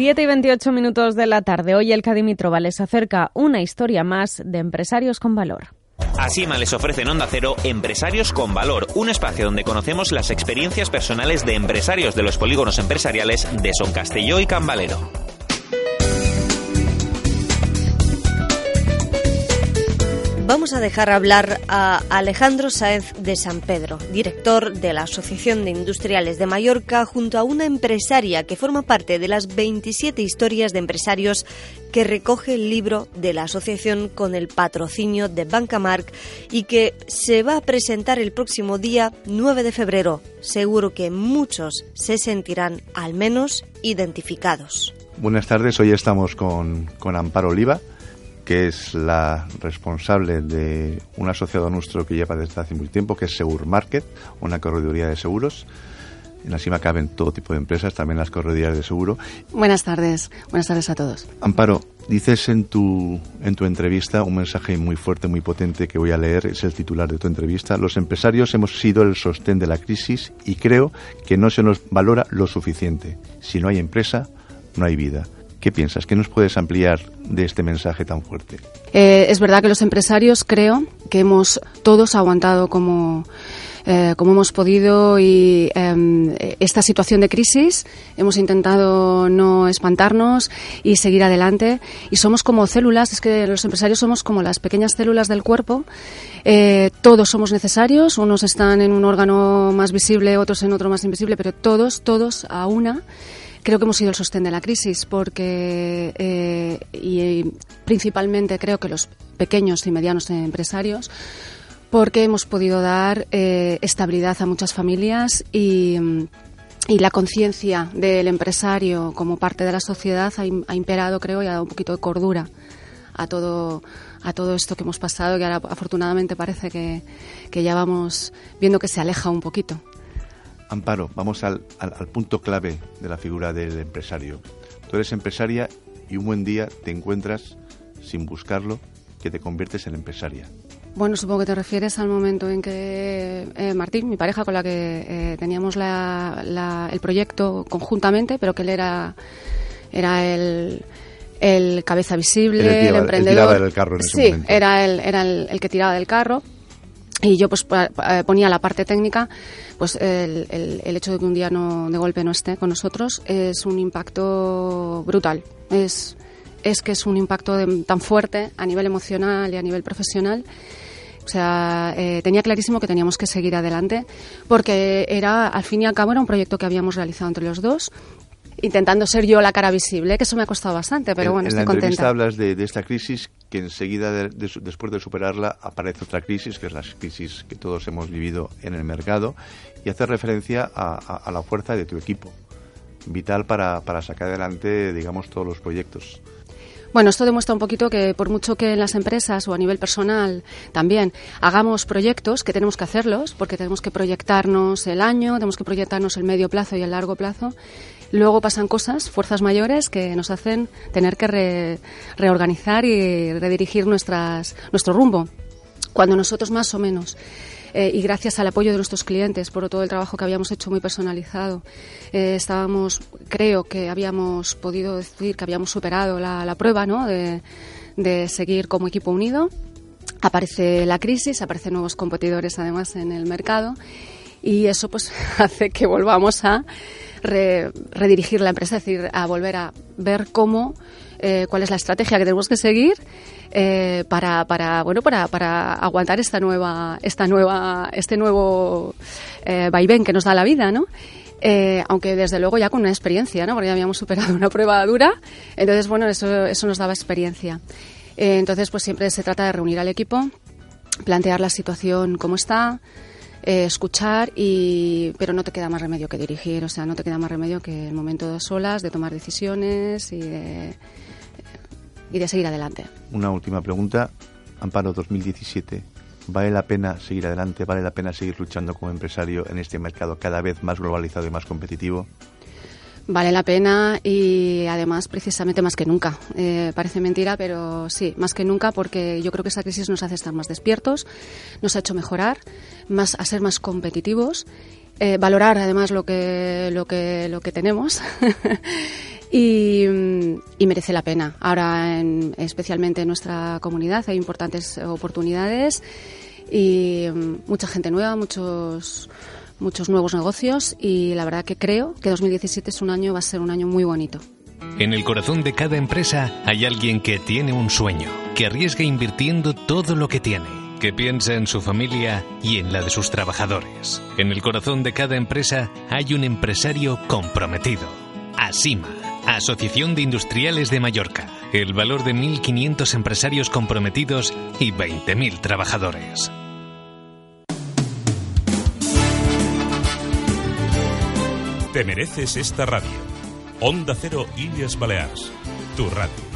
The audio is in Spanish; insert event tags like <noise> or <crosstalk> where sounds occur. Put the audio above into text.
7 y 28 minutos de la tarde. Hoy el Cadimitrova les acerca una historia más de empresarios con valor. Asima les ofrece en Onda Cero Empresarios con Valor, un espacio donde conocemos las experiencias personales de empresarios de los polígonos empresariales de Son Castelló y Cambalero. Vamos a dejar hablar a Alejandro Sáenz de San Pedro, director de la Asociación de Industriales de Mallorca, junto a una empresaria que forma parte de las 27 historias de empresarios que recoge el libro de la asociación con el patrocinio de Bancamark y que se va a presentar el próximo día 9 de febrero. Seguro que muchos se sentirán al menos identificados. Buenas tardes, hoy estamos con, con Amparo Oliva que es la responsable de un asociado nuestro que lleva desde hace muy tiempo, que es Segur Market, una correduría de seguros. En la cima caben todo tipo de empresas, también las corredurías de seguro. Buenas tardes, buenas tardes a todos. Amparo, dices en tu, en tu entrevista un mensaje muy fuerte, muy potente que voy a leer, es el titular de tu entrevista. Los empresarios hemos sido el sostén de la crisis y creo que no se nos valora lo suficiente. Si no hay empresa, no hay vida. ¿Qué piensas? ¿Qué nos puedes ampliar de este mensaje tan fuerte? Eh, es verdad que los empresarios creo que hemos todos aguantado como, eh, como hemos podido y em, esta situación de crisis. Hemos intentado no espantarnos y seguir adelante. Y somos como células, es que los empresarios somos como las pequeñas células del cuerpo, eh, todos somos necesarios, unos están en un órgano más visible, otros en otro más invisible, pero todos, todos a una creo que hemos sido el sostén de la crisis porque eh, y principalmente creo que los pequeños y medianos empresarios porque hemos podido dar eh, estabilidad a muchas familias y, la conciencia del empresario como parte de la sociedad ha, imperado, creo, y ha dado un poquito de cordura a todo a todo esto que hemos pasado, que ahora afortunadamente parece que, que ya vamos viendo que se aleja un poquito. Amparo, vamos al, punto clave de la figura del empresario. Tú eres empresaria y un buen día te encuentras, sin buscarlo, que te conviertes en empresaria. Bueno, supongo que te refieres al momento en que eh, Martín, mi pareja con la que eh, teníamos el proyecto conjuntamente, pero que él era, era el, cabeza visible, el, emprendedor. El del carro en sí, momento. era, el, era el, que tiraba del carro y yo pues eh, ponía la parte técnica pues el, el, hecho de que un día no de golpe no esté con nosotros es un impacto brutal. Es es que es un impacto tan fuerte a nivel emocional y a nivel profesional. O sea, eh, tenía clarísimo que teníamos que seguir adelante porque era, al fin y al cabo, era un proyecto que habíamos realizado entre los dos intentando ser yo la cara visible, que eso me ha costado bastante, pero bueno, estoy contenta. En la entrevista hablas de, esta crisis, que enseguida, después de superarla, aparece otra crisis, que es la crisis que todos hemos vivido en el mercado, y hace referencia a, la fuerza de tu equipo, vital para, para sacar adelante, digamos, todos los proyectos. Bueno, esto demuestra un poquito que por mucho que en las empresas o a nivel personal también hagamos proyectos, que tenemos que hacerlos, porque tenemos que proyectarnos el año, tenemos que proyectarnos el medio plazo y el largo plazo, Luego pasan cosas, fuerzas mayores, que nos hacen tener que reorganizar y redirigir nuestras, nuestro rumbo. Cuando nosotros más o menos eh, y gracias al apoyo de nuestros clientes por todo el trabajo que habíamos hecho muy personalizado, eh, estábamos, creo que habíamos podido decir que habíamos superado la, prueba ¿no? de, de seguir como equipo unido. Aparece la crisis, aparecen nuevos competidores además en el mercado y eso pues <laughs> hace que volvamos a redirigir la empresa, es decir, a volver a ver cómo, eh, cuál es la estrategia que tenemos que seguir eh, para, para, bueno, para, para aguantar esta nueva, esta nueva, este nuevo eh, vaivén que nos da la vida, ¿no? aunque desde luego ya con una experiencia, ¿no? Porque ya habíamos superado una prueba dura, entonces bueno, eso, eso nos daba experiencia. entonces pues siempre se trata de reunir al equipo, plantear la situación como está, eh, escuchar, y, pero no te queda más remedio que dirigir, o sea, no te queda más remedio que el momento de solas, de tomar decisiones y de, y de seguir adelante. Una última pregunta. Amparo 2017. ¿Vale la pena seguir adelante? ¿Vale la pena seguir luchando como empresario en este mercado cada vez más globalizado y más competitivo? Vale la pena y además precisamente más que nunca. Eh, parece mentira, pero sí, más que nunca porque yo creo que esa crisis nos hace estar más despiertos, nos ha hecho mejorar, más, a ser más competitivos, eh, valorar además lo que, lo que, lo que tenemos <laughs> y, merece la pena. Ahora, especialmente en nuestra comunidad, hay importantes oportunidades y mm, mucha gente nueva, muchos muchos nuevos negocios y la verdad que creo que 2017 es un año va a ser un año muy bonito. En el corazón de cada empresa hay alguien que tiene un sueño, que arriesga invirtiendo todo lo que tiene, que piensa en su familia y en la de sus trabajadores. En el corazón de cada empresa hay un empresario comprometido. Asima, Asociación de Industriales de Mallorca. El valor de 1.500 empresarios comprometidos y 20.000 trabajadores. Te mereces esta radio. Onda Cero Illes Balears. Tu radio.